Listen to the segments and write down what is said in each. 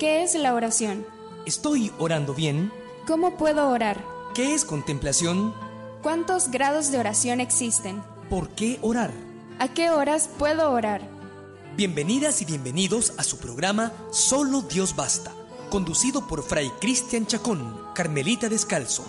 ¿Qué es la oración? ¿Estoy orando bien? ¿Cómo puedo orar? ¿Qué es contemplación? ¿Cuántos grados de oración existen? ¿Por qué orar? ¿A qué horas puedo orar? Bienvenidas y bienvenidos a su programa Solo Dios Basta, conducido por Fray Cristian Chacón, Carmelita Descalzo.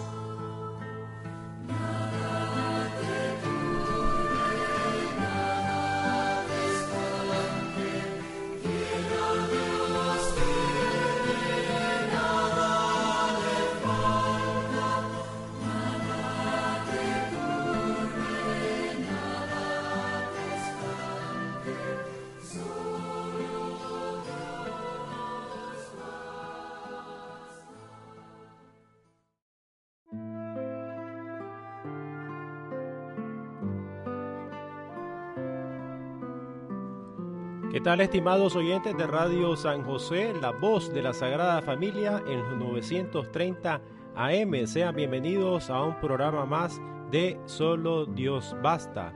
¿Qué tal estimados oyentes de Radio San José, la voz de la Sagrada Familia en los 930 AM? Sean bienvenidos a un programa más de Solo Dios Basta.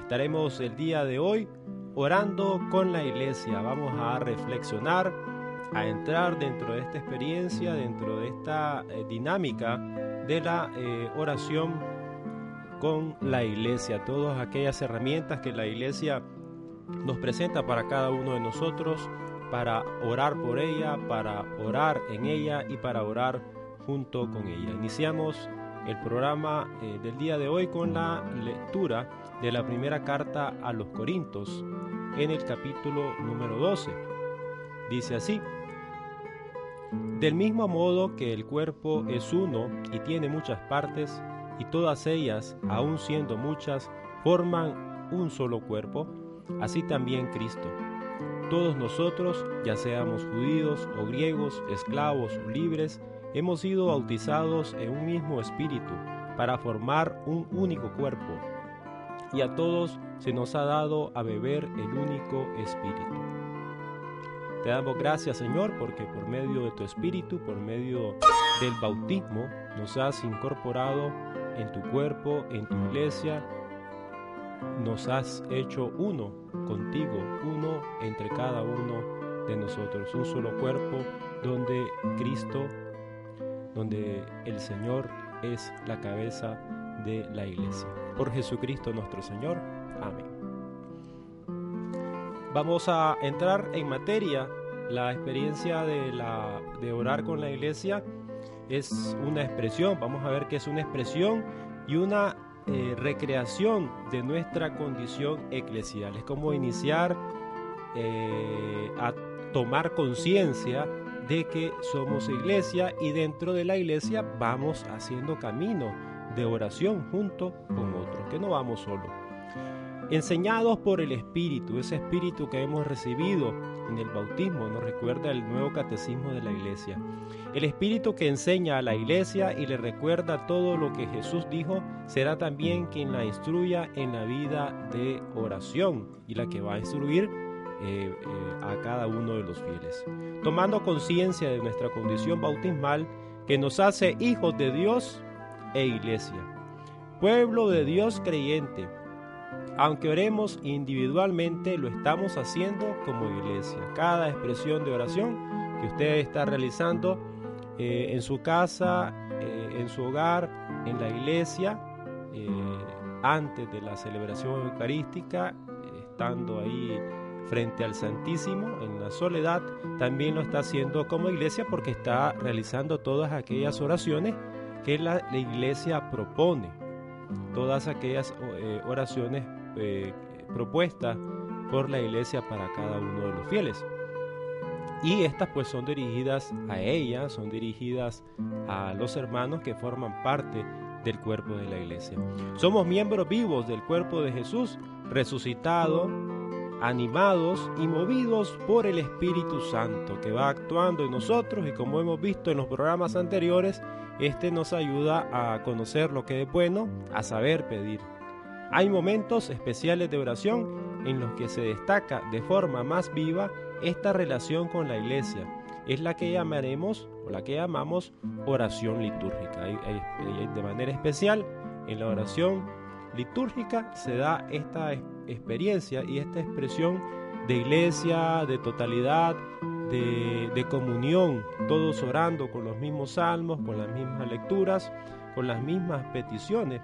Estaremos el día de hoy orando con la iglesia. Vamos a reflexionar, a entrar dentro de esta experiencia, dentro de esta eh, dinámica de la eh, oración con la iglesia. Todas aquellas herramientas que la iglesia nos presenta para cada uno de nosotros, para orar por ella, para orar en ella y para orar junto con ella. Iniciamos el programa eh, del día de hoy con la lectura de la primera carta a los Corintios en el capítulo número 12. Dice así, del mismo modo que el cuerpo es uno y tiene muchas partes, y todas ellas, aun siendo muchas, forman un solo cuerpo, así también Cristo. Todos nosotros, ya seamos judíos o griegos, esclavos o libres, hemos sido bautizados en un mismo espíritu para formar un único cuerpo, y a todos se nos ha dado a beber el único espíritu. Te damos gracias Señor porque por medio de tu espíritu, por medio del bautismo, nos has incorporado en tu cuerpo, en tu iglesia, nos has hecho uno contigo, uno entre cada uno de nosotros, un solo cuerpo donde Cristo, donde el Señor es la cabeza de la iglesia. Por Jesucristo nuestro Señor. Amén. Vamos a entrar en materia. La experiencia de, la, de orar con la iglesia es una expresión. Vamos a ver que es una expresión y una eh, recreación de nuestra condición eclesial. Es como iniciar eh, a tomar conciencia de que somos iglesia y dentro de la iglesia vamos haciendo camino de oración junto con otros, que no vamos solos. Enseñados por el Espíritu, ese Espíritu que hemos recibido en el bautismo, nos recuerda el nuevo catecismo de la iglesia. El Espíritu que enseña a la iglesia y le recuerda todo lo que Jesús dijo, será también quien la instruya en la vida de oración y la que va a instruir eh, eh, a cada uno de los fieles. Tomando conciencia de nuestra condición bautismal que nos hace hijos de Dios e iglesia, pueblo de Dios creyente, aunque oremos individualmente, lo estamos haciendo como iglesia. Cada expresión de oración que usted está realizando eh, en su casa, eh, en su hogar, en la iglesia, eh, antes de la celebración eucarística, estando ahí frente al Santísimo, en la soledad, también lo está haciendo como iglesia porque está realizando todas aquellas oraciones que la, la iglesia propone, todas aquellas oraciones eh, propuestas por la iglesia para cada uno de los fieles. Y estas pues son dirigidas a ella, son dirigidas a los hermanos que forman parte del cuerpo de la iglesia. Somos miembros vivos del cuerpo de Jesús, resucitado animados y movidos por el Espíritu Santo que va actuando en nosotros y como hemos visto en los programas anteriores, este nos ayuda a conocer lo que es bueno, a saber pedir. Hay momentos especiales de oración en los que se destaca de forma más viva esta relación con la iglesia. Es la que llamaremos o la que llamamos oración litúrgica. De manera especial, en la oración litúrgica se da esta experiencia y esta expresión de iglesia, de totalidad, de, comunión, todos orando con los mismos salmos, con las mismas lecturas, con las mismas peticiones,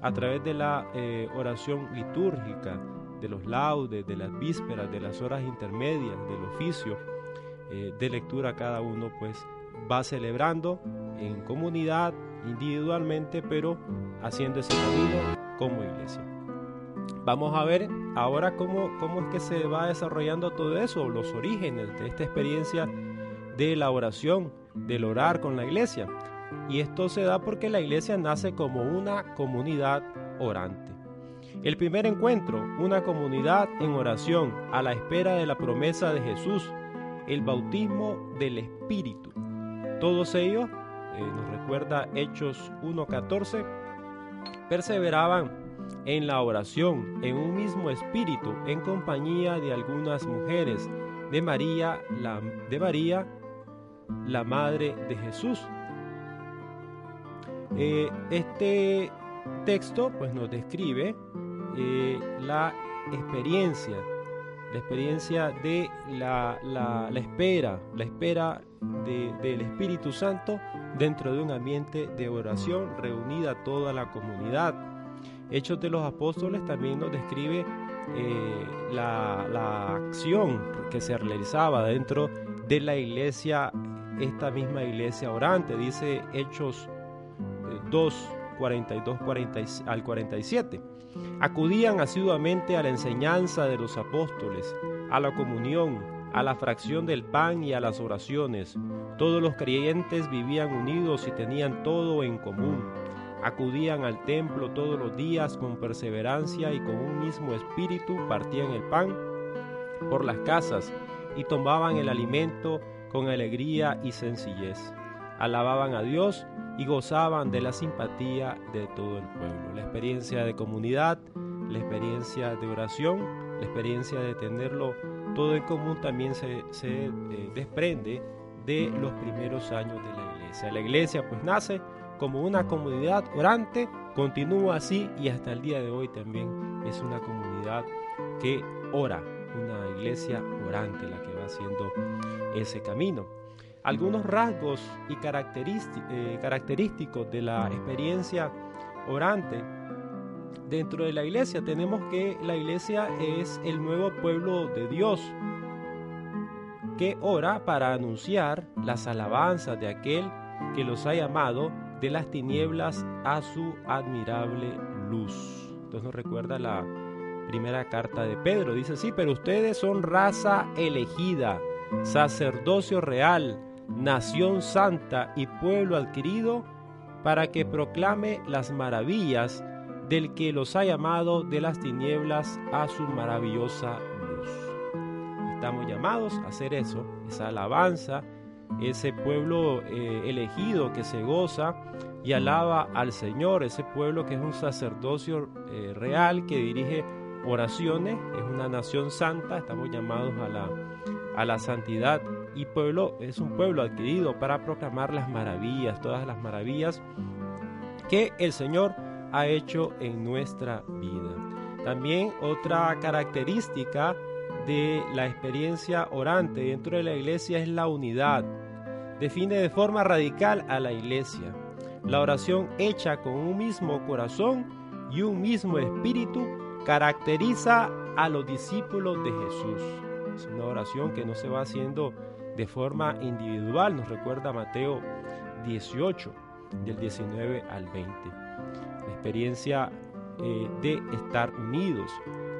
a través de la eh, oración litúrgica, de los laudes, de las vísperas, de las horas intermedias, del oficio eh, de lectura, cada uno pues va celebrando en comunidad, individualmente, pero haciendo ese camino como iglesia. Vamos a ver ahora cómo, cómo es que se va desarrollando todo eso, los orígenes de esta experiencia de la oración, del orar con la iglesia. Y esto se da porque la iglesia nace como una comunidad orante. El primer encuentro, una comunidad en oración a la espera de la promesa de Jesús, el bautismo del Espíritu. Todos ellos, eh, nos recuerda Hechos 1.14, perseveraban en la oración, en un mismo espíritu, en compañía de algunas mujeres, de María, la, de María, la madre de Jesús. Eh, este texto pues nos describe eh, la experiencia, la experiencia de la, espera, la espera del Espíritu Santo dentro de un ambiente de oración reunida toda la comunidad. Hechos de los Apóstoles también nos describe eh, la, acción que se realizaba dentro de la iglesia, esta misma iglesia orante, dice Hechos 2, 42 al 47. Acudían asiduamente a la enseñanza de los apóstoles, a la comunión, a la fracción del pan y a las oraciones. Todos los creyentes vivían unidos y tenían todo en común. Acudían al templo todos los días con perseverancia y con un mismo espíritu partían el pan por las casas y tomaban el alimento con alegría y sencillez. Alababan a Dios y gozaban de la simpatía de todo el pueblo. La experiencia de comunidad, la experiencia de oración, la experiencia de tenerlo todo en común también se, eh, desprende de los primeros años de la iglesia. La iglesia pues nace como una comunidad orante, continúa así y hasta el día de hoy también es una comunidad que ora, una iglesia orante la que va haciendo ese camino algunos rasgos y eh, característicos de la experiencia orante dentro de la iglesia. Tenemos que la iglesia es el nuevo pueblo de Dios que ora para anunciar las alabanzas de aquel que los ha llamado de las tinieblas a su admirable luz. Entonces nos recuerda la primera carta de Pedro. Dice, sí, pero ustedes son raza elegida, sacerdocio real, nación santa y pueblo adquirido, para que proclame las maravillas del que los ha llamado de las tinieblas a su maravillosa luz. Estamos llamados a hacer eso, esa alabanza, ese pueblo eh, elegido que se goza y alaba al Señor, ese pueblo que es un sacerdocio eh, real que dirige oraciones, es una nación santa, estamos llamados a la, a la santidad y pueblo es un pueblo adquirido para proclamar las maravillas, todas las maravillas que el Señor ha hecho en nuestra vida. También otra característica de la experiencia orante dentro de la iglesia es la unidad. Define de forma radical a la iglesia. La oración hecha con un mismo corazón y un mismo espíritu caracteriza a los discípulos de Jesús. Es una oración que no se va haciendo de forma individual, nos recuerda Mateo 18, del 19 al 20. La experiencia eh, de estar unidos.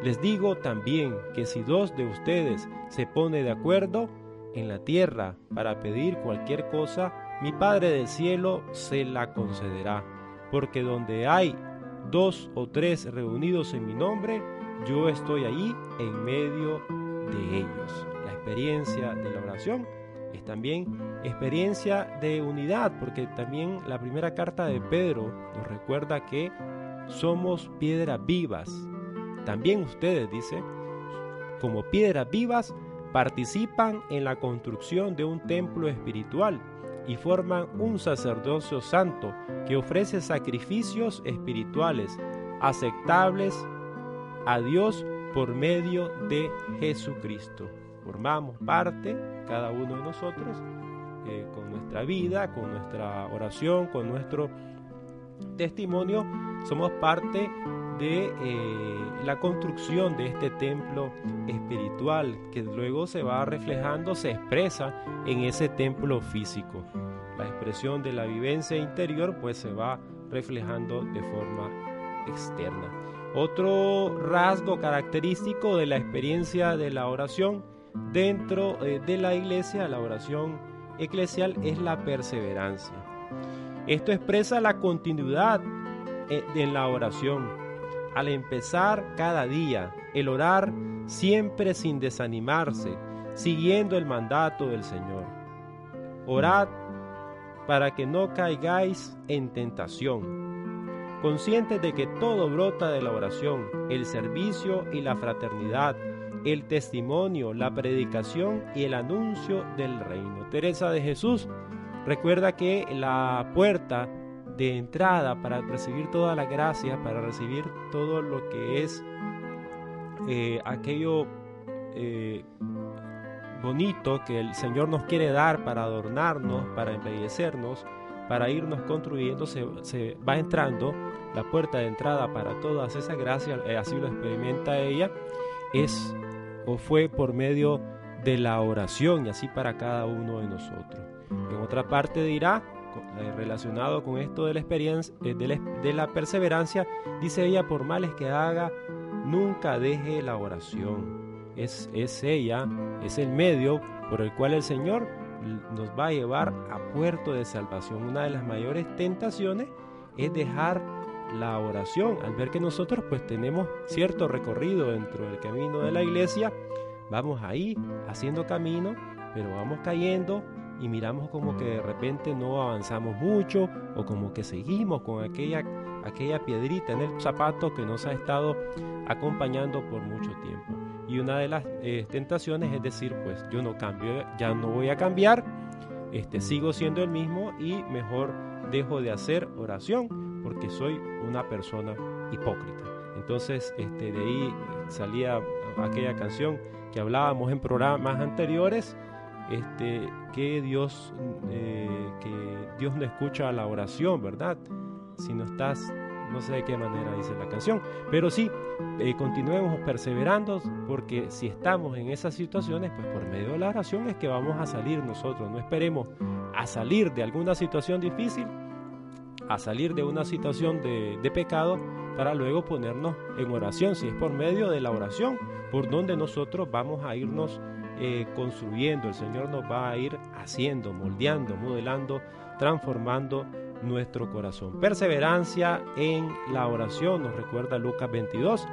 Les digo también que si dos de ustedes se pone de acuerdo en la tierra para pedir cualquier cosa, mi Padre del cielo se la concederá. Porque donde hay dos o tres reunidos en mi nombre, yo estoy ahí en medio de ellos. La experiencia de la oración es también experiencia de unidad, porque también la primera carta de Pedro nos recuerda que somos piedras vivas. También ustedes, dice, como piedras vivas, participan en la construcción de un templo espiritual y forman un sacerdocio santo que ofrece sacrificios espirituales aceptables a Dios por medio de Jesucristo. Formamos parte, cada uno de nosotros, eh, con nuestra vida, con nuestra oración, con nuestro testimonio, somos parte de eh, la construcción de este templo espiritual que luego se va reflejando, se expresa en ese templo físico. La expresión de la vivencia interior pues se va reflejando de forma externa. Otro rasgo característico de la experiencia de la oración dentro eh, de la iglesia, la oración eclesial, es la perseverancia. Esto expresa la continuidad eh, en la oración. Al empezar cada día, el orar siempre sin desanimarse, siguiendo el mandato del Señor. Orad para que no caigáis en tentación. Conscientes de que todo brota de la oración, el servicio y la fraternidad, el testimonio, la predicación y el anuncio del reino. Teresa de Jesús recuerda que la puerta de entrada para recibir toda la gracia, para recibir todo lo que es eh, aquello eh, bonito que el Señor nos quiere dar para adornarnos, para embellecernos, para irnos construyendo, se, va entrando la puerta de entrada para todas esas gracias, eh, así lo experimenta ella, es o fue por medio de la oración y así para cada uno de nosotros. En otra parte dirá, eh, relacionado con esto de la experiencia, eh, de la, perseverancia, dice ella, por males que haga, nunca deje la oración. Es, es ella, es el medio por el cual el Señor nos va a llevar a puerto de salvación. Una de las mayores tentaciones es dejar la oración, al ver que nosotros pues tenemos cierto recorrido dentro del camino de la iglesia, vamos ahí haciendo camino, pero vamos cayendo y miramos como que de repente no avanzamos mucho o como que seguimos con aquella, aquella piedrita en el zapato que nos ha estado acompañando por mucho tiempo. Y una de las eh, tentaciones es decir, pues yo no cambio, ya no voy a cambiar, este, sigo siendo el mismo y mejor dejo de hacer oración porque soy una persona hipócrita. Entonces, este, de ahí salía aquella canción que hablábamos en programas anteriores, este, que Dios, eh, que Dios no escucha la oración, ¿verdad? Si no estás, no sé de qué manera dice la canción, pero sí, eh, continuemos perseverando, porque si estamos en esas situaciones, pues por medio de la oración es que vamos a salir nosotros, no esperemos a salir de alguna situación difícil, a salir de una situación de, de pecado, para luego ponernos en oración, si es por medio de la oración, por donde nosotros vamos a irnos eh, construyendo, el Señor nos va a ir haciendo, moldeando, modelando, transformando nuestro corazón. Perseverancia en la oración, nos recuerda Lucas 22.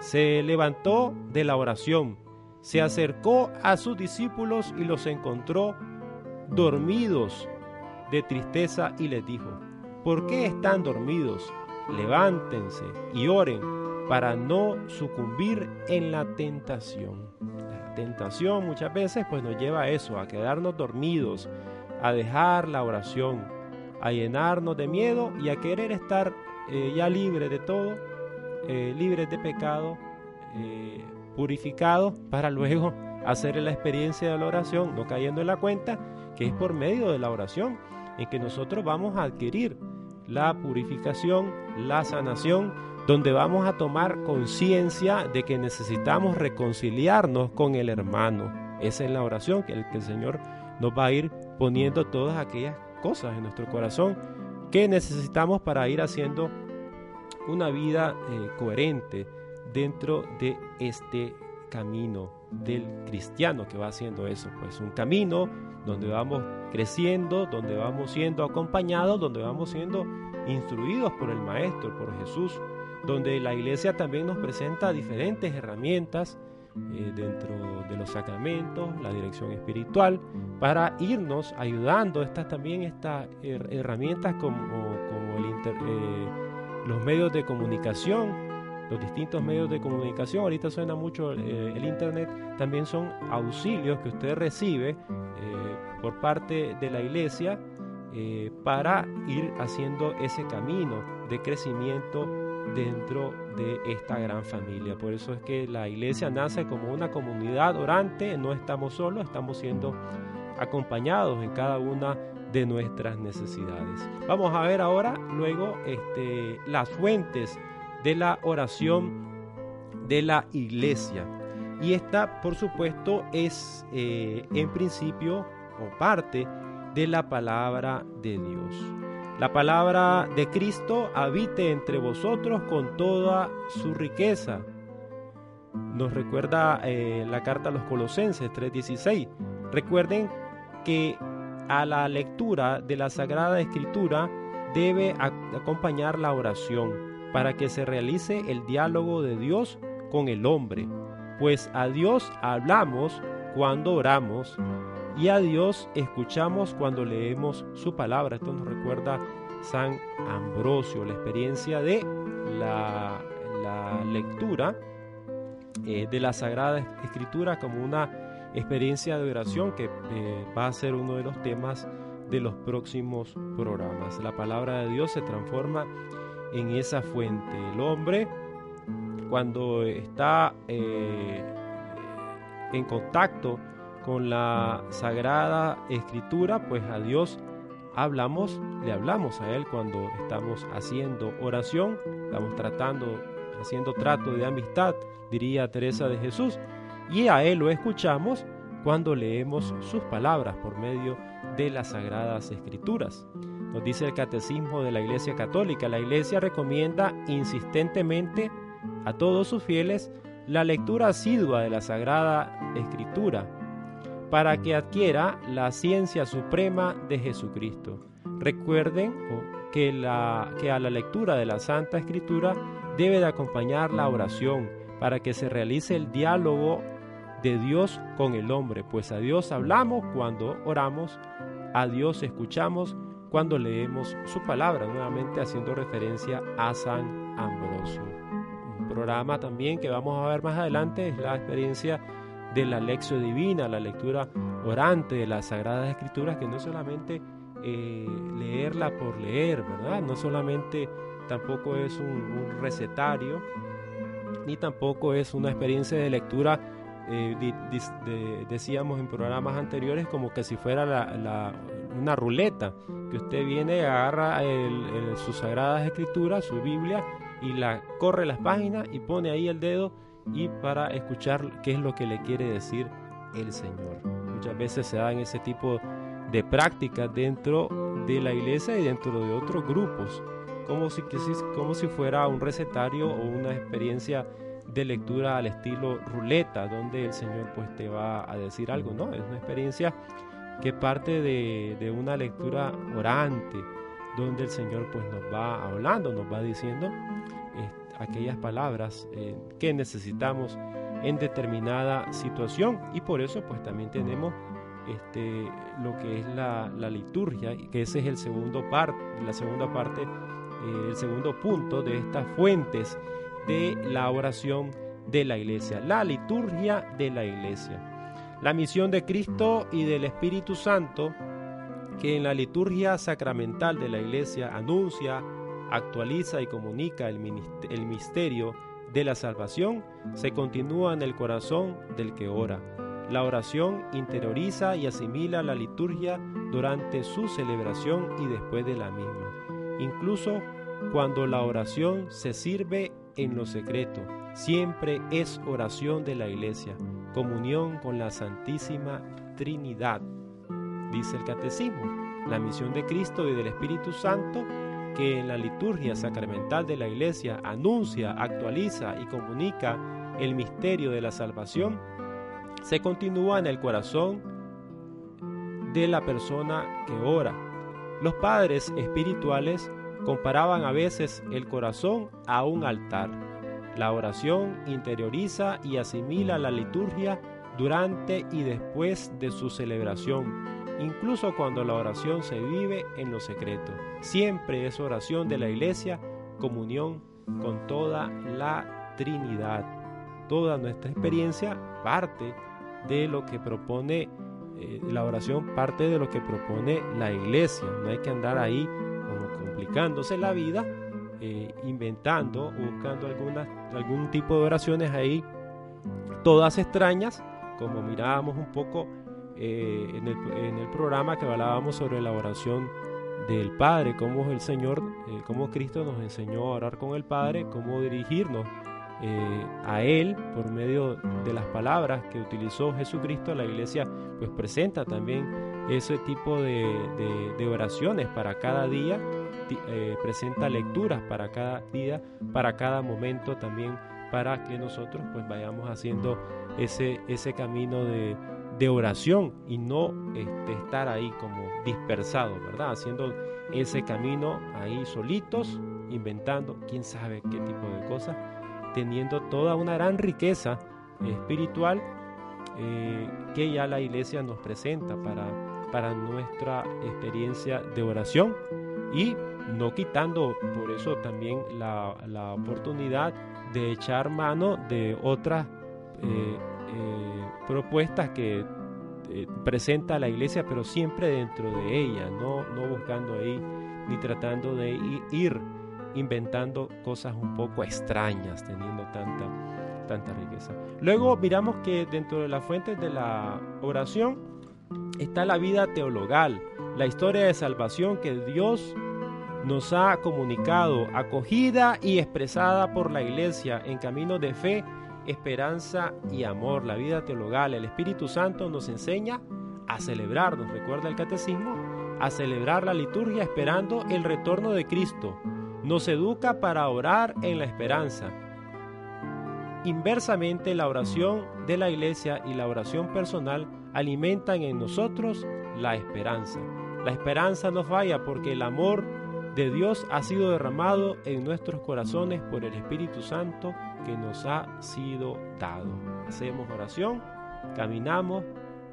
Se levantó de la oración, se acercó a sus discípulos y los encontró dormidos de tristeza y les dijo, ¿por qué están dormidos? Levántense y oren para no sucumbir en la tentación tentación muchas veces pues nos lleva a eso, a quedarnos dormidos, a dejar la oración, a llenarnos de miedo y a querer estar eh, ya libres de todo, eh, libres de pecado, eh, purificados para luego hacer la experiencia de la oración, no cayendo en la cuenta que es por medio de la oración en que nosotros vamos a adquirir la purificación, la sanación, donde vamos a tomar conciencia de que necesitamos reconciliarnos con el hermano. Esa es la oración que el, que el Señor nos va a ir poniendo todas aquellas cosas en nuestro corazón que necesitamos para ir haciendo una vida eh, coherente dentro de este camino del cristiano que va haciendo eso, pues un camino donde vamos creciendo, donde vamos siendo acompañados, donde vamos siendo instruidos por el Maestro, por Jesús, donde la iglesia también nos presenta diferentes herramientas eh, dentro de los sacramentos, la dirección espiritual, para irnos ayudando. Estas también estas herramientas como, como el eh, los medios de comunicación, los distintos medios de comunicación, ahorita suena mucho eh, el internet, también son auxilios que usted recibe por parte de la iglesia para ir haciendo ese camino de crecimiento dentro de esta gran familia. Por eso es que la iglesia nace como una comunidad orante, no estamos solos, estamos siendo acompañados en cada una de nuestras necesidades. Vamos a ver ahora luego este, las fuentes de la oración de la iglesia. Y esta, por supuesto, es eh, en principio o parte de la palabra de Dios. La palabra de Cristo habite entre vosotros con toda su riqueza. Nos recuerda eh, la carta a los Colosenses 3:16. Recuerden que a la lectura de la Sagrada Escritura debe acompañar la oración para que se realice el diálogo de Dios con el hombre, pues a Dios hablamos cuando oramos y a Dios escuchamos cuando leemos su palabra. Esto nos recuerda San Ambrosio, la experiencia de la, lectura eh, de la Sagrada Escritura como una experiencia de oración que eh, va a ser uno de los temas de los próximos programas. La palabra de Dios se transforma en esa fuente. El hombre, cuando está eh, en contacto con la Sagrada Escritura, pues a Dios hablamos, le hablamos a Él cuando estamos haciendo oración, estamos tratando, haciendo trato de amistad, diría Teresa de Jesús, y a Él lo escuchamos cuando leemos sus palabras por medio de las Sagradas Escrituras. Nos dice el Catecismo de la Iglesia Católica, la Iglesia recomienda insistentemente a todos sus fieles la lectura asidua de la Sagrada Escritura, para que adquiera la ciencia suprema de Jesucristo. Recuerden que, la, que a la lectura de la Santa Escritura debe de acompañar la oración para que se realice el diálogo de Dios con el hombre, pues a Dios hablamos cuando oramos, a Dios escuchamos cuando leemos su palabra, nuevamente haciendo referencia a San Ambrosio. Un programa también que vamos a ver más adelante es la experiencia de la lección divina, la lectura orante de las Sagradas Escrituras, que no solamente eh, leerla por leer, ¿verdad? No solamente tampoco es un, recetario, ni tampoco es una experiencia de lectura, eh, decíamos en programas anteriores, como que si fuera una ruleta, que usted viene, agarra sus Sagradas Escrituras, su Biblia, y la corre las páginas y pone ahí el dedo y para escuchar qué es lo que le quiere decir el Señor. Muchas veces se dan ese tipo de prácticas dentro de la iglesia y dentro de otros grupos, como si, como si fuera un recetario o una experiencia de lectura al estilo ruleta, donde el Señor pues te va a decir algo, ¿no? Es una experiencia que parte de, de una lectura orante, donde el Señor pues nos va hablando, nos va diciendo aquellas palabras eh, que necesitamos en determinada situación y por eso pues también tenemos este, lo que es la, liturgia, que ese es el segundo parte, la segunda parte, eh, el segundo punto de estas fuentes de la oración de la iglesia, la liturgia de la iglesia. La misión de Cristo y del Espíritu Santo que en la liturgia sacramental de la iglesia anuncia, actualiza y comunica el, misterio de la salvación, se continúa en el corazón del que ora. La oración interioriza y asimila la liturgia durante su celebración y después de la misma, incluso cuando la oración se sirve en lo secreto. Siempre es oración de la iglesia, comunión con la Santísima Trinidad. Dice el Catecismo, la misión de Cristo y del Espíritu Santo que en la liturgia sacramental de la Iglesia anuncia, actualiza y comunica el misterio de la salvación, se continúa en el corazón de la persona que ora. Los padres espirituales comparaban a veces el corazón a un altar. La oración interioriza y asimila la liturgia durante y después de su celebración, incluso cuando la oración se vive en lo secreto. Siempre es oración de la iglesia, comunión con toda la Trinidad. Toda nuestra experiencia parte de lo que propone eh, la oración, parte de lo que propone la iglesia. No hay que andar ahí como complicándose la vida, eh, inventando buscando alguna, algún tipo de oraciones ahí, todas extrañas, como mirábamos un poco eh, en, el, programa que hablábamos sobre la oración del Padre, cómo el Señor, eh, cómo Cristo nos enseñó a orar con el Padre, cómo dirigirnos eh, a Él por medio de las palabras que utilizó Jesucristo. La iglesia pues presenta también ese tipo de oraciones para cada día, eh, presenta lecturas para cada día, para cada momento también, para que nosotros pues vayamos haciendo ese, ese camino de, de oración y no este, estar ahí como dispersados, ¿verdad? Haciendo ese camino ahí solitos, inventando quién sabe qué tipo de cosas, teniendo toda una gran riqueza espiritual eh, que ya la iglesia nos presenta para, para nuestra experiencia de oración y no quitando por eso también la, la oportunidad de echar mano de otras eh, eh, propuestas que eh, presenta la iglesia, pero siempre dentro de ella, no, no buscando ahí ni tratando de ir inventando cosas un poco extrañas, teniendo tanta, tanta riqueza. Luego miramos que dentro de las fuentes de la oración está la vida teologal, la historia de salvación que Dios nos ha comunicado, acogida y expresada por la iglesia en camino de fe esperanza y amor. La vida teologal, el Espíritu Santo nos enseña a celebrar, nos recuerda el catecismo, a celebrar la liturgia esperando el retorno de Cristo. Nos educa para orar en la esperanza. Inversamente, la oración de la iglesia y la oración personal alimentan en nosotros la esperanza. La esperanza no falla porque el amor de Dios ha sido derramado en nuestros corazones por el Espíritu Santo que nos ha sido dado. Hacemos oración, caminamos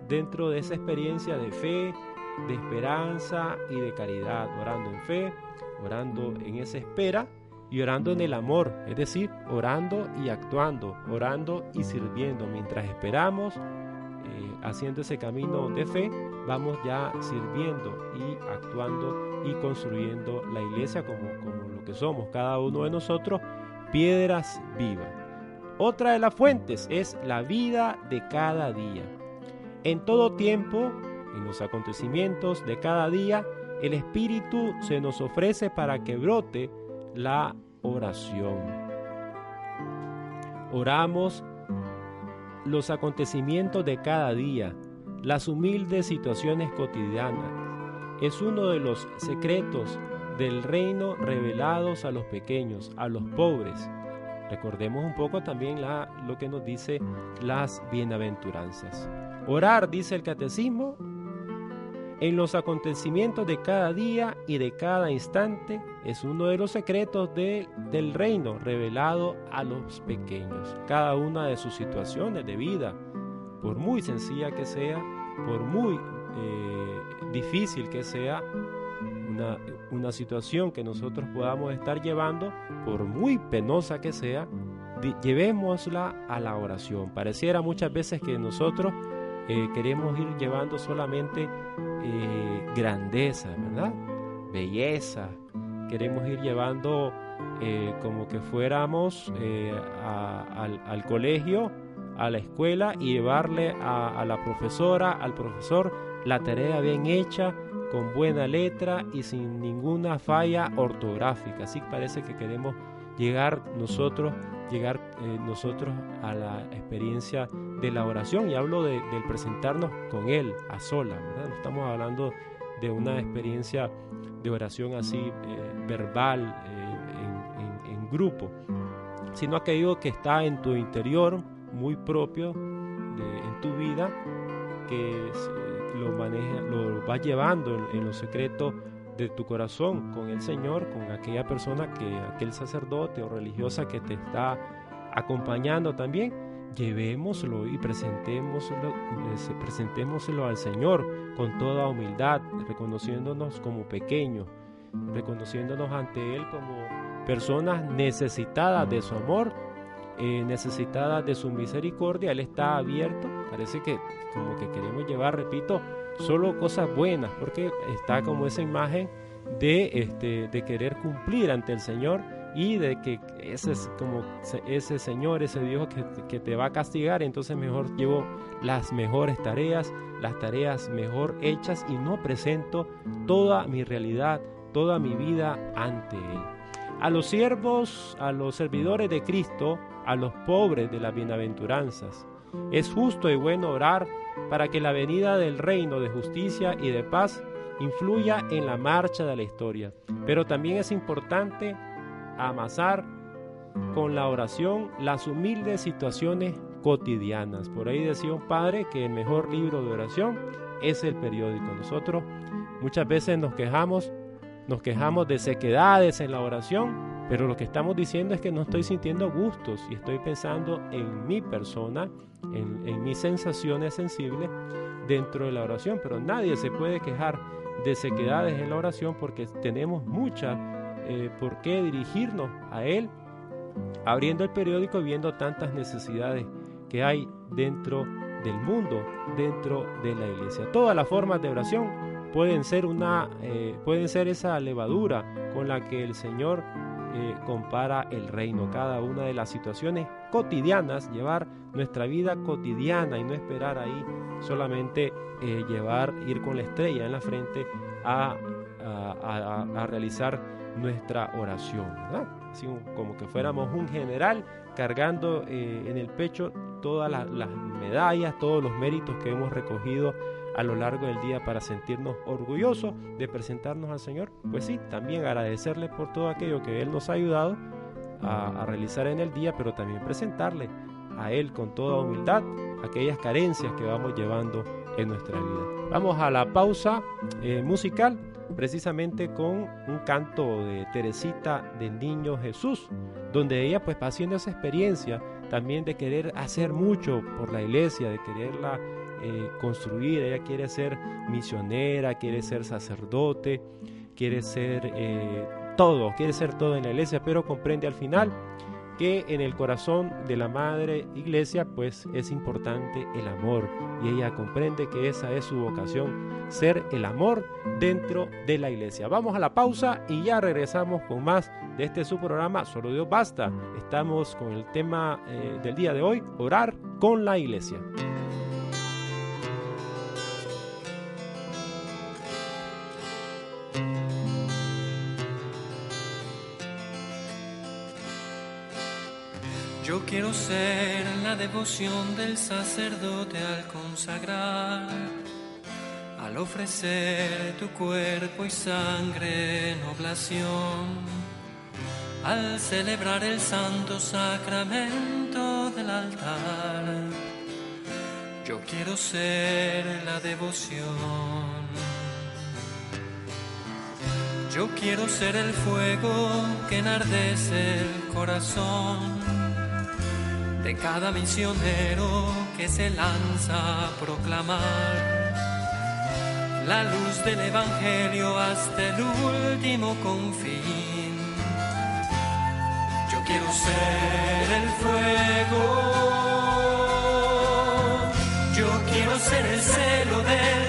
dentro de esa experiencia de fe, de esperanza y de caridad, orando en fe, orando en esa espera y orando en el amor, es decir, orando y actuando, orando y sirviendo. Mientras esperamos, eh, haciendo ese camino de fe, vamos ya sirviendo y actuando y construyendo la iglesia como, como lo que somos, cada uno de nosotros piedras vivas. Otra de las fuentes es la vida de cada día. En todo tiempo, en los acontecimientos de cada día, el Espíritu se nos ofrece para que brote la oración. Oramos los acontecimientos de cada día, las humildes situaciones cotidianas. Es uno de los secretos del reino revelados a los pequeños, a los pobres. Recordemos un poco también la, lo que nos dice las bienaventuranzas. Orar, dice el catecismo, en los acontecimientos de cada día y de cada instante es uno de los secretos de, del reino revelado a los pequeños. Cada una de sus situaciones de vida, por muy sencilla que sea, por muy eh, difícil que sea, una, situación que nosotros podamos estar llevando, por muy penosa que sea, llevémosla a la oración. Pareciera muchas veces que nosotros eh, queremos ir llevando solamente eh, grandeza, ¿verdad? Belleza. Queremos ir llevando como que fuéramos al, al, colegio, a la escuela y llevarle a la profesora, al profesor, la tarea bien hecha, con buena letra y sin ninguna falla ortográfica. Así parece que queremos llegar nosotros, llegar eh, nosotros a la experiencia de la oración. Y hablo de, del presentarnos con Él a sola, ¿verdad? No estamos hablando de una experiencia de oración así eh, verbal, eh, en, en, en, grupo, sino aquello que está en tu interior, muy propio de, en tu vida, que es, lo maneja, lo va llevando en, en lo secreto de tu corazón con el Señor, con aquella persona que, aquel sacerdote o religiosa que te está acompañando también, llevémoslo y presentémoslo, eh, presentémoslo al Señor con toda humildad, reconociéndonos como pequeños, reconociéndonos ante Él como personas necesitadas de su amor, eh, necesitadas de su misericordia. Él está abierto, parece que como que queremos llevar, repito, solo cosas buenas, porque está como esa imagen de, este, de querer cumplir ante el Señor y de que ese es como ese Señor, ese Dios que, que, te va a castigar, entonces mejor llevo las mejores tareas, las tareas mejor hechas y no presento toda mi realidad, toda mi vida ante Él. A los siervos, a los servidores de Cristo, a los pobres de las bienaventuranzas, es justo y bueno orar para que la venida del reino de justicia y de paz influya en la marcha de la historia. Pero también es importante amasar con la oración las humildes situaciones cotidianas. Por ahí decía un padre que el mejor libro de oración es el periódico. Nosotros muchas veces nos quejamos, nos quejamos de sequedades en la oración, pero lo que estamos diciendo es que no estoy sintiendo gustos y estoy pensando en mi persona, en, mis sensaciones sensibles dentro de la oración. Pero nadie se puede quejar de sequedades en la oración porque tenemos mucha eh, por qué dirigirnos a Él, abriendo el periódico y viendo tantas necesidades que hay dentro del mundo, dentro de la iglesia. Todas las formas de oración pueden ser una, eh, pueden ser esa levadura con la que el Señor compara el reino, cada una de las situaciones cotidianas, llevar nuestra vida cotidiana y no esperar ahí solamente eh, llevar, ir con la estrella en la frente a, a, realizar nuestra oración, Así como que fuéramos un general cargando eh, en el pecho todas las medallas, todos los méritos que hemos recogido a lo largo del día para sentirnos orgullosos de presentarnos al Señor? Pues sí, también agradecerle por todo aquello que Él nos ha ayudado a, realizar en el día, pero también presentarle a Él con toda humildad aquellas carencias que vamos llevando en nuestra vida. Vamos a la pausa eh, musical precisamente con un canto de Teresita del Niño Jesús, donde ella pues va haciendo esa experiencia también de querer hacer mucho por la iglesia, de quererla eh, construir, ella quiere ser misionera, quiere ser sacerdote, quiere ser eh, todo, quiere ser todo en la iglesia, pero comprende al final que en el corazón de la madre iglesia pues es importante el amor y ella comprende que esa es su vocación, ser el amor dentro de la iglesia. Vamos a la pausa y ya regresamos con más de este su programa Solo Dios Basta. Estamos con el tema eh, del día de hoy, orar con la iglesia. Yo quiero ser la devoción del sacerdote al consagrar, al ofrecer tu cuerpo y sangre en oblación, al celebrar el santo sacramento del altar. Yo quiero ser la devoción. Yo quiero ser el fuego que enardece el corazón de cada misionero que se lanza a proclamar la luz del Evangelio hasta el último confín. Yo quiero ser el fuego, yo quiero ser el celo del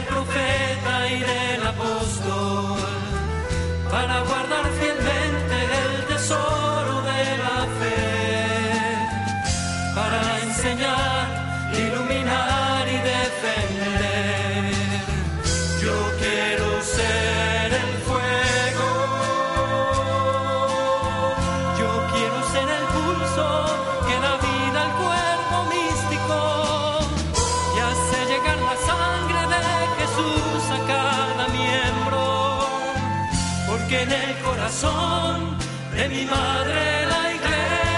Madre la Iglesia,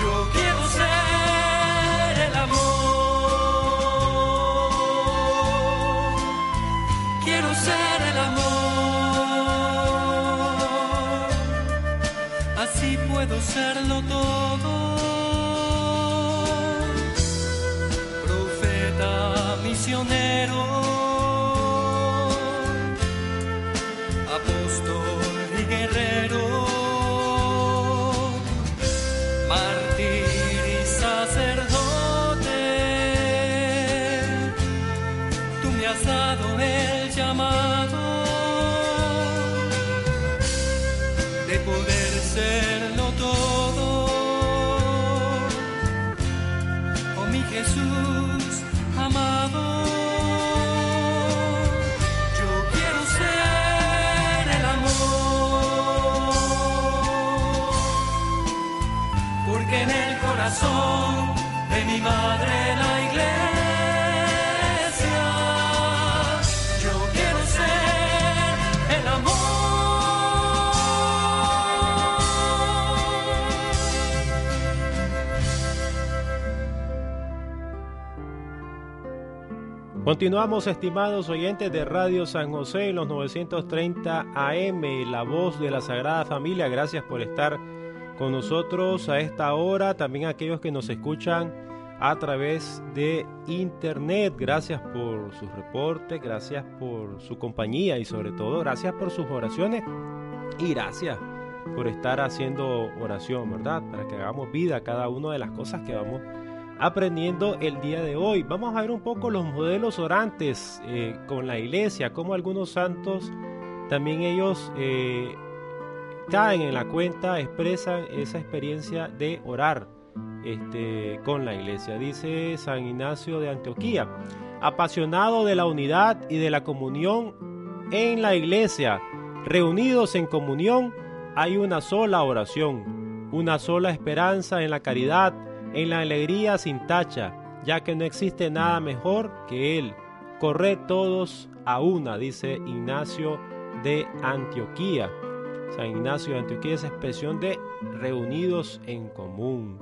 yo quiero ser el amor. Quiero ser el amor, así puedo ser. Has dado el llamado de poder serlo todo. Oh mi Jesús amado, yo quiero ser el amor, porque en el corazón de mi madre la iglesia, Continuamos, estimados oyentes de Radio San José en los 930 AM, la voz de la Sagrada Familia. Gracias por estar con nosotros a esta hora. También a aquellos que nos escuchan a través de internet. Gracias por sus reportes, gracias por su compañía y sobre todo gracias por sus oraciones y gracias por estar haciendo oración, ¿verdad? Para que hagamos vida a cada una de las cosas que vamos aprendiendo el día de hoy. Vamos a ver un poco los modelos orantes eh, con la iglesia, como algunos santos también ellos eh, caen en la cuenta, expresan esa experiencia de orar este, con la iglesia. Dice San Ignacio de Antioquía, apasionado de la unidad y de la comunión en la iglesia, reunidos en comunión, hay una sola oración, una sola esperanza en la caridad, en la alegría sin tacha, ya que no existe nada mejor que Él. Corred todos a una, dice Ignacio de Antioquía. San Ignacio de Antioquía es expresión de reunidos en común.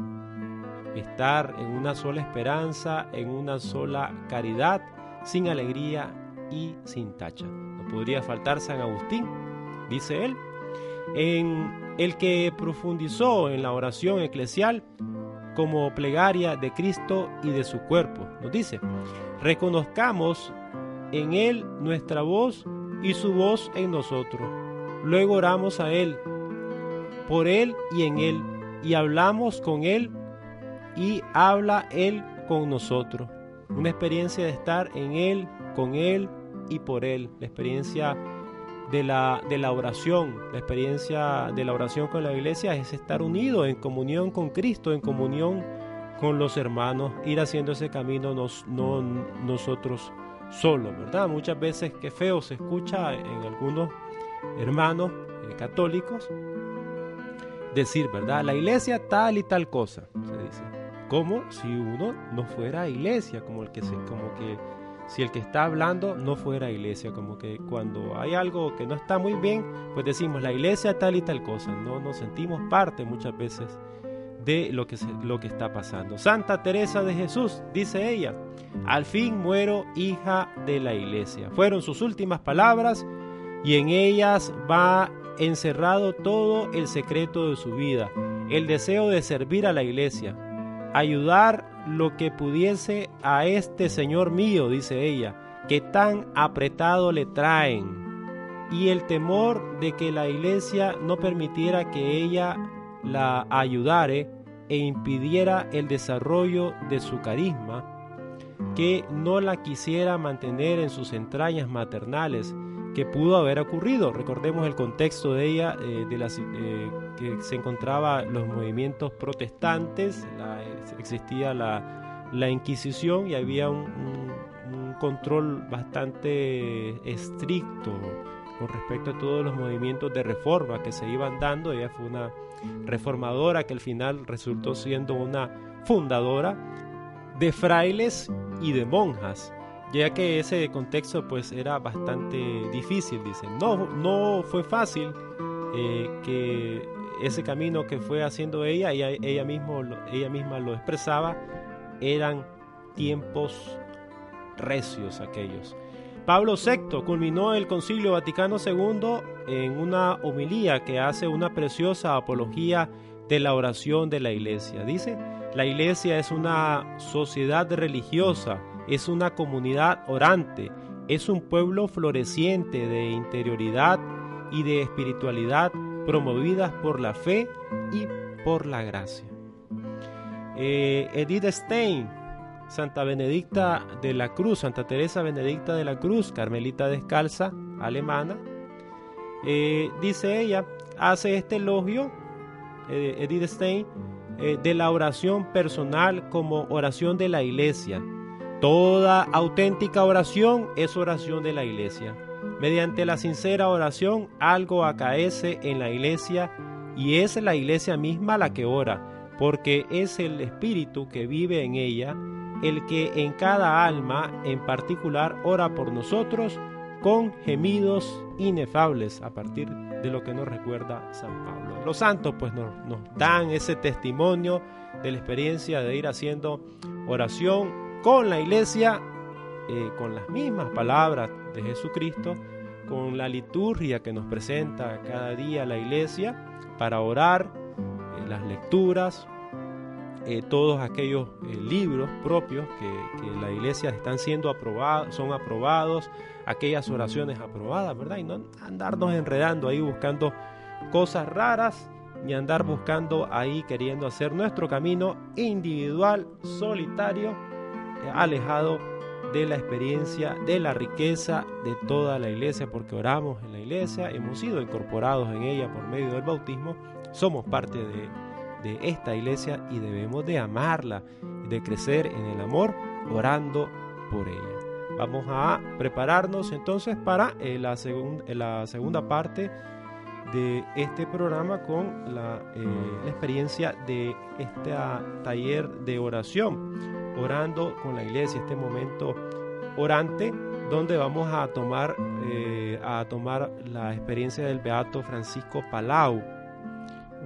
Estar en una sola esperanza, en una sola caridad, sin alegría y sin tacha. No podría faltar San Agustín, dice él, en el que profundizó en la oración eclesial como plegaria de Cristo y de su cuerpo. Nos dice, reconozcamos en Él nuestra voz y su voz en nosotros. Luego oramos a Él, por Él y en Él, y hablamos con Él y habla Él con nosotros. Una experiencia de estar en Él, con Él y por Él. La experiencia de la, de la oración, la experiencia de la oración con la iglesia es estar unido en comunión con Cristo, en comunión con los hermanos, ir haciendo ese camino nos, no nosotros solos, ¿verdad? Muchas veces que feo se escucha en algunos hermanos eh, católicos decir, ¿verdad? La iglesia tal y tal cosa, se dice. Como si uno no fuera iglesia, como el que se, como que si el que está hablando no fuera iglesia, como que cuando hay algo que no está muy bien, pues decimos la iglesia tal y tal cosa, no nos sentimos parte muchas veces de lo que, lo que está pasando. Santa Teresa de Jesús, dice ella, al fin muero hija de la iglesia. Fueron sus últimas palabras y en ellas va encerrado todo el secreto de su vida, el deseo de servir a la iglesia, ayudar lo que pudiese a este Señor mío, dice ella, que tan apretado le traen, y el temor de que la iglesia no permitiera que ella la ayudare e impidiera el desarrollo de su carisma, que no la quisiera mantener en sus entrañas maternales, que pudo haber ocurrido. Recordemos el contexto de ella, eh, de las, eh, que se encontraba los movimientos protestantes, la, existía la, la, Inquisición y había un, un, un, control bastante estricto con respecto a todos los movimientos de reforma que se iban dando. Ella fue una reformadora que al final resultó siendo una fundadora de frailes y de monjas ya que ese contexto pues era bastante difícil, dicen. No, no fue fácil eh, que ese camino que fue haciendo ella, ella, ella, mismo, ella misma lo expresaba, eran tiempos recios aquellos. Pablo VI culminó el Concilio Vaticano II en una homilía que hace una preciosa apología de la oración de la iglesia. Dice, la iglesia es una sociedad religiosa, es una comunidad orante, es un pueblo floreciente de interioridad y de espiritualidad promovidas por la fe y por la gracia. Eh, Edith Stein, Santa Benedicta de la Cruz, Santa Teresa Benedicta de la Cruz, Carmelita descalza, alemana, eh, dice ella, hace este elogio, eh, Edith Stein, de la oración personal como oración de la iglesia. Toda auténtica oración es oración de la iglesia. Mediante la sincera oración algo acaece en la iglesia y es la iglesia misma la que ora, porque es el Espíritu que vive en ella el que en cada alma en particular ora por nosotros con gemidos inefables a partir de lo que nos recuerda San Pablo. Los santos pues nos, dan ese testimonio de la experiencia de ir haciendo oración con la iglesia, eh, con las mismas palabras de Jesucristo, con la liturgia que nos presenta cada día la iglesia para orar, en las lecturas, eh, todos aquellos eh, libros propios que, que, la iglesia están siendo aprobados, son aprobados, aquellas oraciones aprobadas, ¿verdad? Y no andarnos enredando ahí buscando cosas raras, ni andar buscando ahí queriendo hacer nuestro camino individual, solitario, eh, alejado de la experiencia, de la riqueza de toda la iglesia, porque oramos en la iglesia, hemos sido incorporados en ella por medio del bautismo, somos parte de, de esta iglesia y debemos de amarla, de crecer en el amor, orando por ella. Vamos a prepararnos entonces para eh, la, la segunda parte de este programa con la, eh, la experiencia de este taller de oración orando con la iglesia, este momento orante, donde vamos a tomar, eh, a tomar la experiencia del Beato Francisco Palau,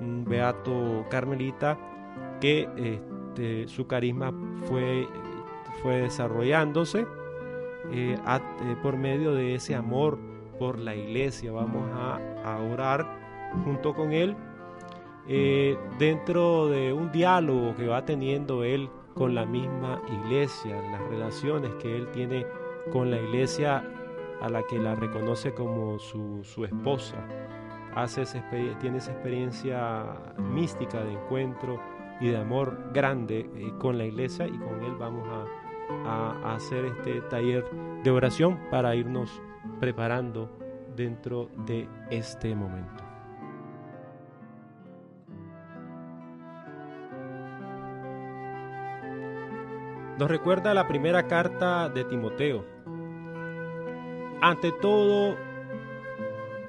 un Beato Carmelita que este, su carisma fue, fue desarrollándose eh, eh, por medio de ese amor por la iglesia. Vamos a, a orar junto con él dentro de un diálogo que va teniendo él con la misma iglesia, las relaciones que él tiene con la iglesia a la que la reconoce como su, esposa. Hace tiene esa experiencia mística de encuentro y de amor grande eh, con la iglesia y con él vamos a hacer este taller de oración para irnos preparando dentro de este momento. Nos recuerda la primera carta de Timoteo. Ante todo,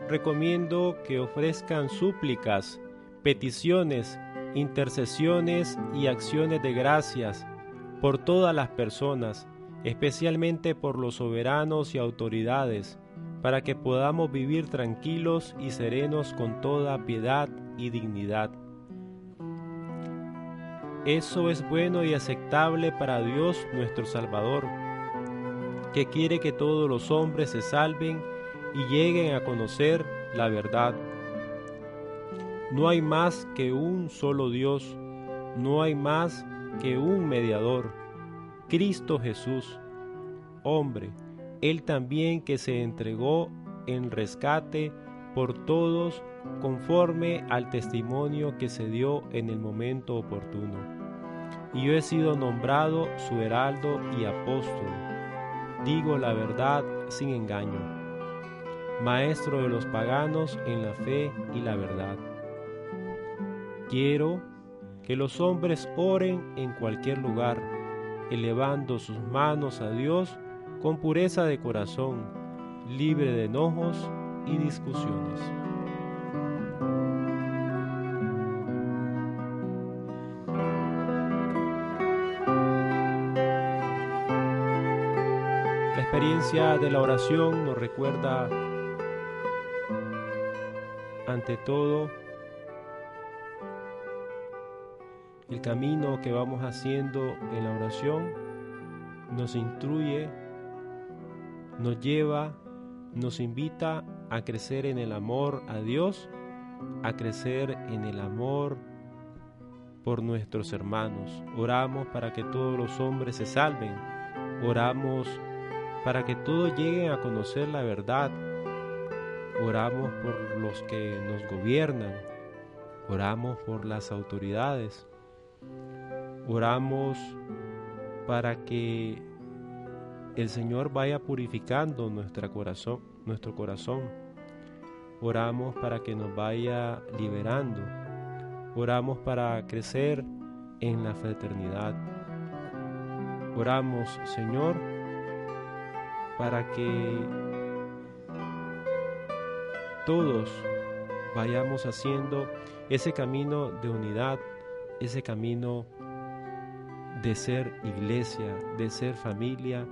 recomiendo que ofrezcan súplicas, peticiones, intercesiones y acciones de gracias por todas las personas, especialmente por los soberanos y autoridades, para que podamos vivir tranquilos y serenos con toda piedad y dignidad eso es bueno y aceptable para Dios nuestro Salvador, que quiere que todos los hombres se salven y lleguen a conocer la verdad. No hay más que un solo Dios, no hay más que un mediador, Cristo Jesús, hombre, Él también que se entregó en rescate por todos conforme al testimonio que se dio en el momento oportuno. Y yo he sido nombrado su heraldo y apóstol. Digo la verdad sin engaño. Maestro de los paganos en la fe y la verdad. Quiero que los hombres oren en cualquier lugar, elevando sus manos a Dios con pureza de corazón, libre de enojos y discusiones. Experiencia de la oración nos recuerda ante todo el camino que vamos haciendo en la oración. Nos instruye, nos lleva, nos invita a crecer en el amor a Dios, a crecer en el amor por nuestros hermanos, oramos para que todos los hombres se salven, oramos para que todos lleguen a conocer la verdad, oramos por los que nos gobiernan, oramos por las autoridades, oramos para que el Señor vaya purificando nuestro corazón, nuestro corazón. Oramos para que nos vaya liberando. Oramos para crecer en la fraternidad. Oramos, Señor, para que todos vayamos haciendo ese camino de unidad, ese camino de ser iglesia, de ser familia,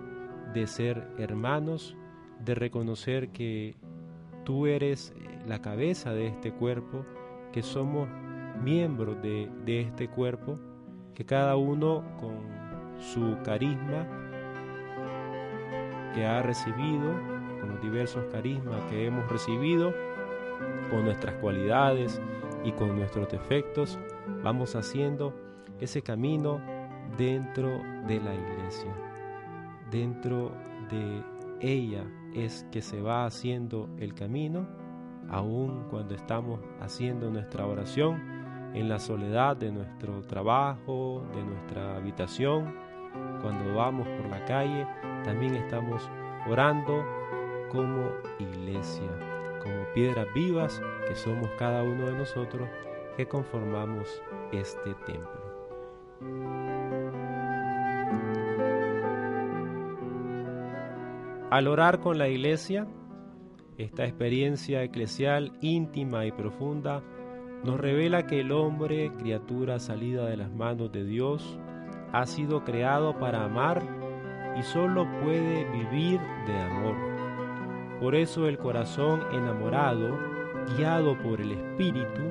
de ser hermanos, de reconocer que tú eres la cabeza de este cuerpo, que somos miembros de, de este cuerpo, que cada uno con su carisma que ha recibido, con los diversos carismas que hemos recibido, con nuestras cualidades y con nuestros defectos, vamos haciendo ese camino dentro de la iglesia. Dentro de ella es que se va haciendo el camino, aun cuando estamos haciendo nuestra oración en la soledad de nuestro trabajo, de nuestra habitación, cuando vamos por la calle, también estamos orando como iglesia, como piedras vivas que somos cada uno de nosotros que conformamos este templo. Al orar con la iglesia, esta experiencia eclesial íntima y profunda nos revela que el hombre, criatura salida de las manos de Dios, ha sido creado para amar y solo puede vivir de amor. Por eso el corazón enamorado, guiado por el Espíritu,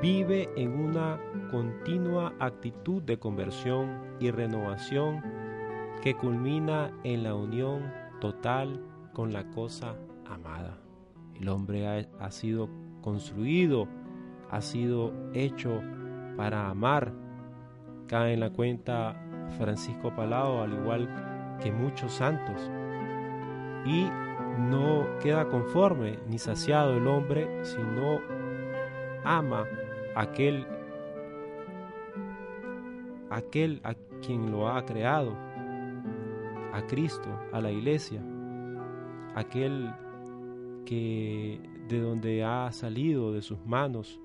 vive en una continua actitud de conversión y renovación que culmina en la unión total con la cosa amada. El hombre ha, sido construido, ha sido hecho para amar. Cae en la cuenta Francisco Palao, al igual que muchos santos. Y no queda conforme ni saciado el hombre si no ama aquel aquel a quien lo ha creado a Cristo, a la iglesia, aquel que de donde ha salido de sus manos.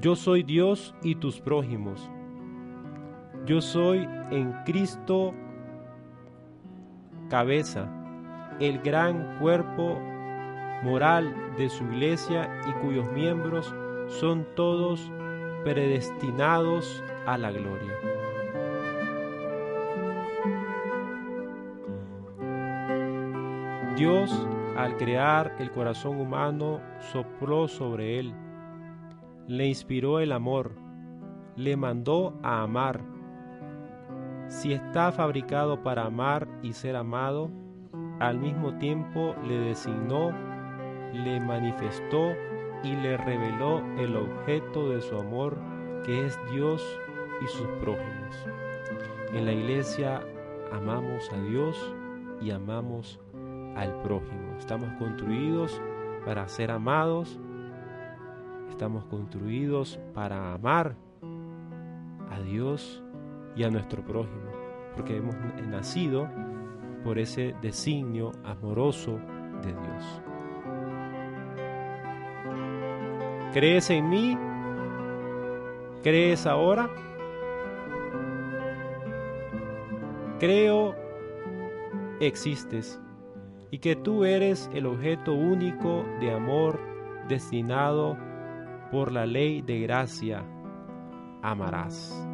Yo soy Dios y tus prójimos. Yo soy en Cristo cabeza, el gran cuerpo moral de su iglesia y cuyos miembros son todos predestinados a la gloria. Dios, al crear el corazón humano, sopló sobre él, le inspiró el amor, le mandó a amar. Si está fabricado para amar y ser amado, al mismo tiempo le designó, le manifestó y le reveló el objeto de su amor, que es Dios y sus prójimos. En la iglesia amamos a Dios y amamos al prójimo. Estamos construidos para ser amados, estamos construidos para amar a Dios y a nuestro prójimo, porque hemos nacido por ese designio amoroso de Dios. ¿Crees en mí? ¿Crees ahora? Creo existes y que tú eres el objeto único de amor destinado por la ley de gracia. Amarás.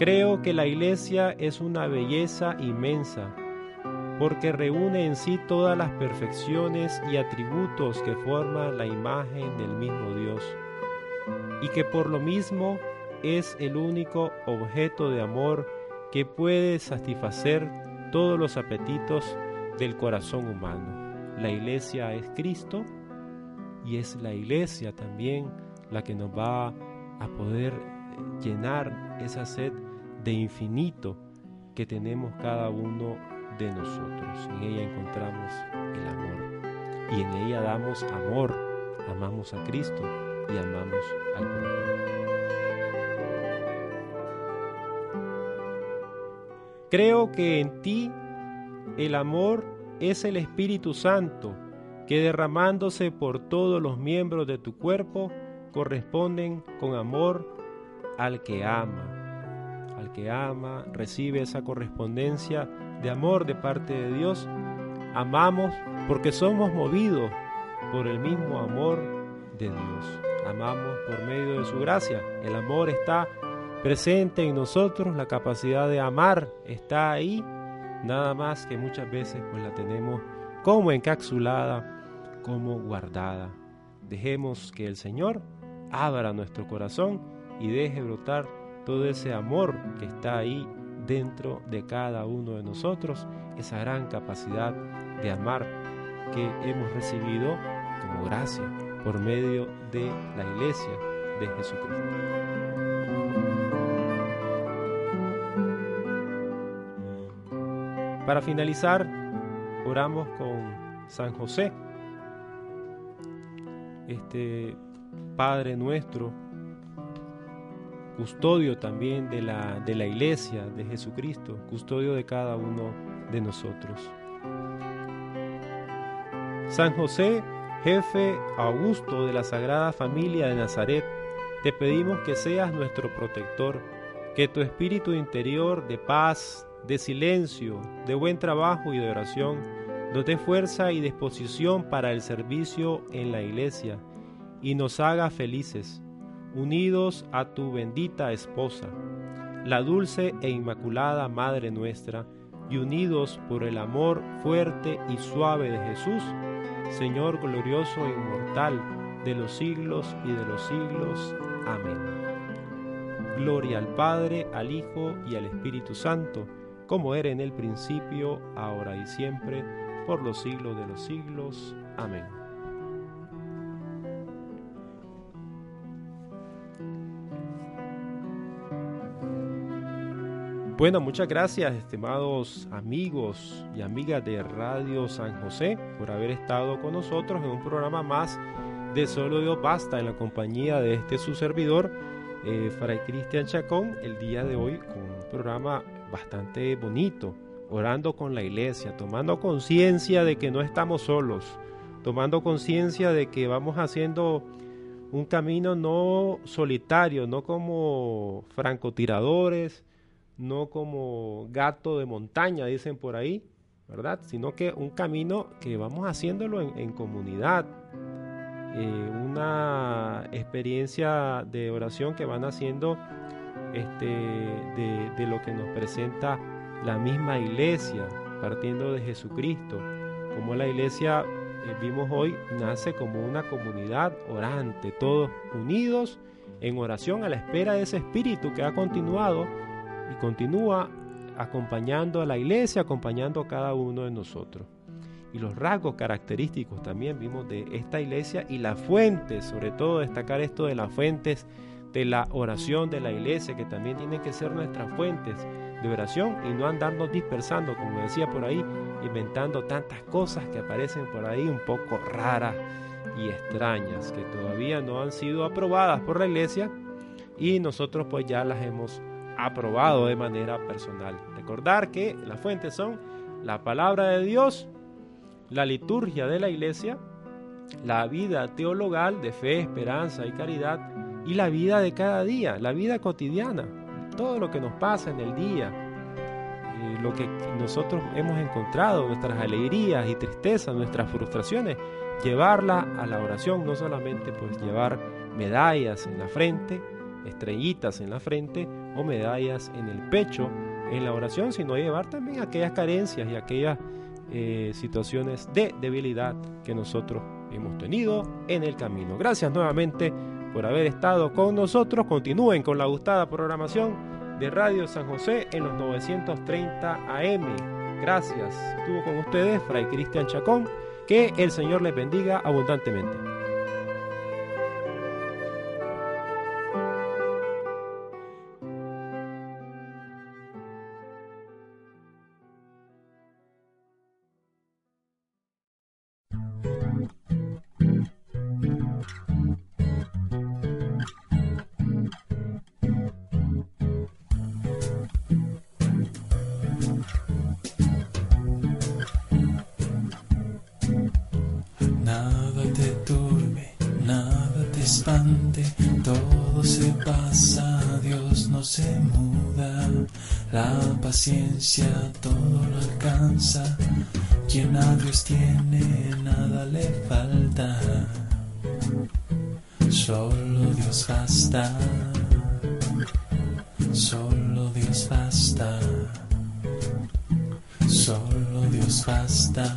Creo que la iglesia es una belleza inmensa porque reúne en sí todas las perfecciones y atributos que forman la imagen del mismo Dios, y que por lo mismo es el único objeto de amor que puede satisfacer todos los apetitos del corazón humano. La iglesia es Cristo y es la iglesia también la que nos va a poder llenar esa sed de infinito que tenemos cada uno de nosotros. En ella encontramos el amor y en ella damos amor, amamos a Cristo y amamos al prójimo. Creo que en ti el amor es el Espíritu Santo que derramándose por todos los miembros de tu cuerpo corresponden con amor al que ama. Que ama recibe esa correspondencia de amor de parte de Dios. Amamos porque somos movidos por el mismo amor de Dios. Amamos por medio de su gracia. El amor está presente en nosotros, la capacidad de amar está ahí, nada más que muchas veces pues la tenemos como encapsulada, como guardada. Dejemos que el Señor abra nuestro corazón y deje brotar todo ese amor que está ahí dentro de cada uno de nosotros, esa gran capacidad de amar que hemos recibido como gracia por medio de la iglesia de Jesucristo. Para finalizar, oramos con San José, este Padre nuestro, custodio también de la, de la iglesia de Jesucristo, custodio de cada uno de nosotros. San José, jefe augusto de la Sagrada Familia de Nazaret, te pedimos que seas nuestro protector, que tu espíritu interior de paz, de silencio, de buen trabajo y de oración, nos dé fuerza y disposición para el servicio en la iglesia y nos haga felices, unidos a tu bendita esposa, la dulce e inmaculada Madre nuestra, y unidos por el amor fuerte y suave de Jesús, Señor glorioso e inmortal de los siglos y de los siglos. Amén. Gloria al Padre, al Hijo y al Espíritu Santo como era en el principio, ahora y siempre, por los siglos de los siglos. Amén. Bueno, muchas gracias, estimados amigos y amigas de Radio San José, por haber estado con nosotros en un programa más de Solo Dios Basta en la compañía de este su servidor, eh, Fray Cristian Chacón, el día de hoy con un programa bastante bonito, orando con la iglesia, tomando conciencia de que no estamos solos, tomando conciencia de que vamos haciendo un camino no solitario, no como francotiradores, no como gato de montaña, dicen por ahí, ¿verdad? Sino que un camino que vamos haciéndolo en, comunidad, eh, una experiencia de oración que van haciendo este, de, lo que nos presenta la misma iglesia, partiendo de Jesucristo. Como la iglesia, eh, vimos hoy, nace como una comunidad orante, todos unidos en oración a la espera de ese espíritu que ha continuado y continúa acompañando a la iglesia, acompañando a cada uno de nosotros. Y los rasgos característicos también vimos de esta iglesia y las fuentes, sobre todo destacar esto de las fuentes de la oración de la iglesia, que también tienen que ser nuestras fuentes de oración y no andarnos dispersando, como decía por ahí, inventando tantas cosas que aparecen por ahí un poco raras y extrañas, que todavía no han sido aprobadas por la iglesia y nosotros pues ya las hemos aprobado de manera personal. Recordar que las fuentes son la palabra de Dios, la liturgia de la iglesia, la vida teologal de fe, esperanza y caridad, y la vida de cada día, la vida cotidiana, todo lo que nos pasa en el día, eh, lo que nosotros hemos encontrado, nuestras alegrías y tristezas, nuestras frustraciones, llevarla a la oración, no solamente pues llevar medallas en la frente, estrellitas en la frente o medallas en el pecho en la oración, sino llevar también aquellas carencias y aquellas eh, situaciones de debilidad que nosotros hemos tenido en el camino. Gracias nuevamente por haber estado con nosotros. Continúen con la gustada programación de Radio San José en los 930 AM. Gracias. Estuvo con ustedes Fray Cristian Chacón. Que el Señor les bendiga abundantemente. La paciencia todo lo alcanza, quien a Dios tiene, nada le falta. Solo Dios basta, solo Dios basta, solo Dios basta.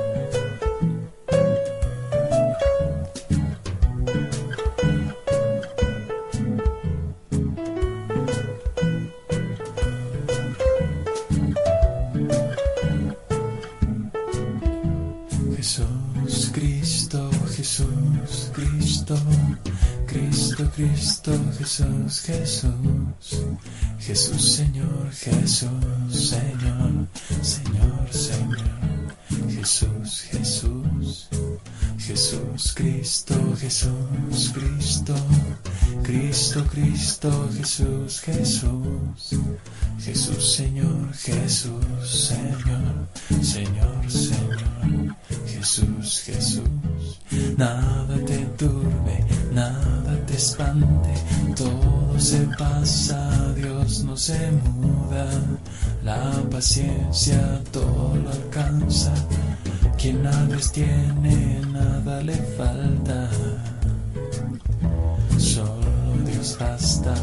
Cristo, Jesús, Jesús, Jesús, Señor, Jesús, Señor, Señor, Señor, Jesús, Jesús, Jesús, Cristo, Jesús, Cristo, Cristo, Cristo, Jesús, Jesús, Jesús, Señor, Jesús, Señor, Señor, todo se pasa, Dios no se muda, la paciencia todo lo alcanza, quien a Dios tiene, nada le falta, solo Dios basta,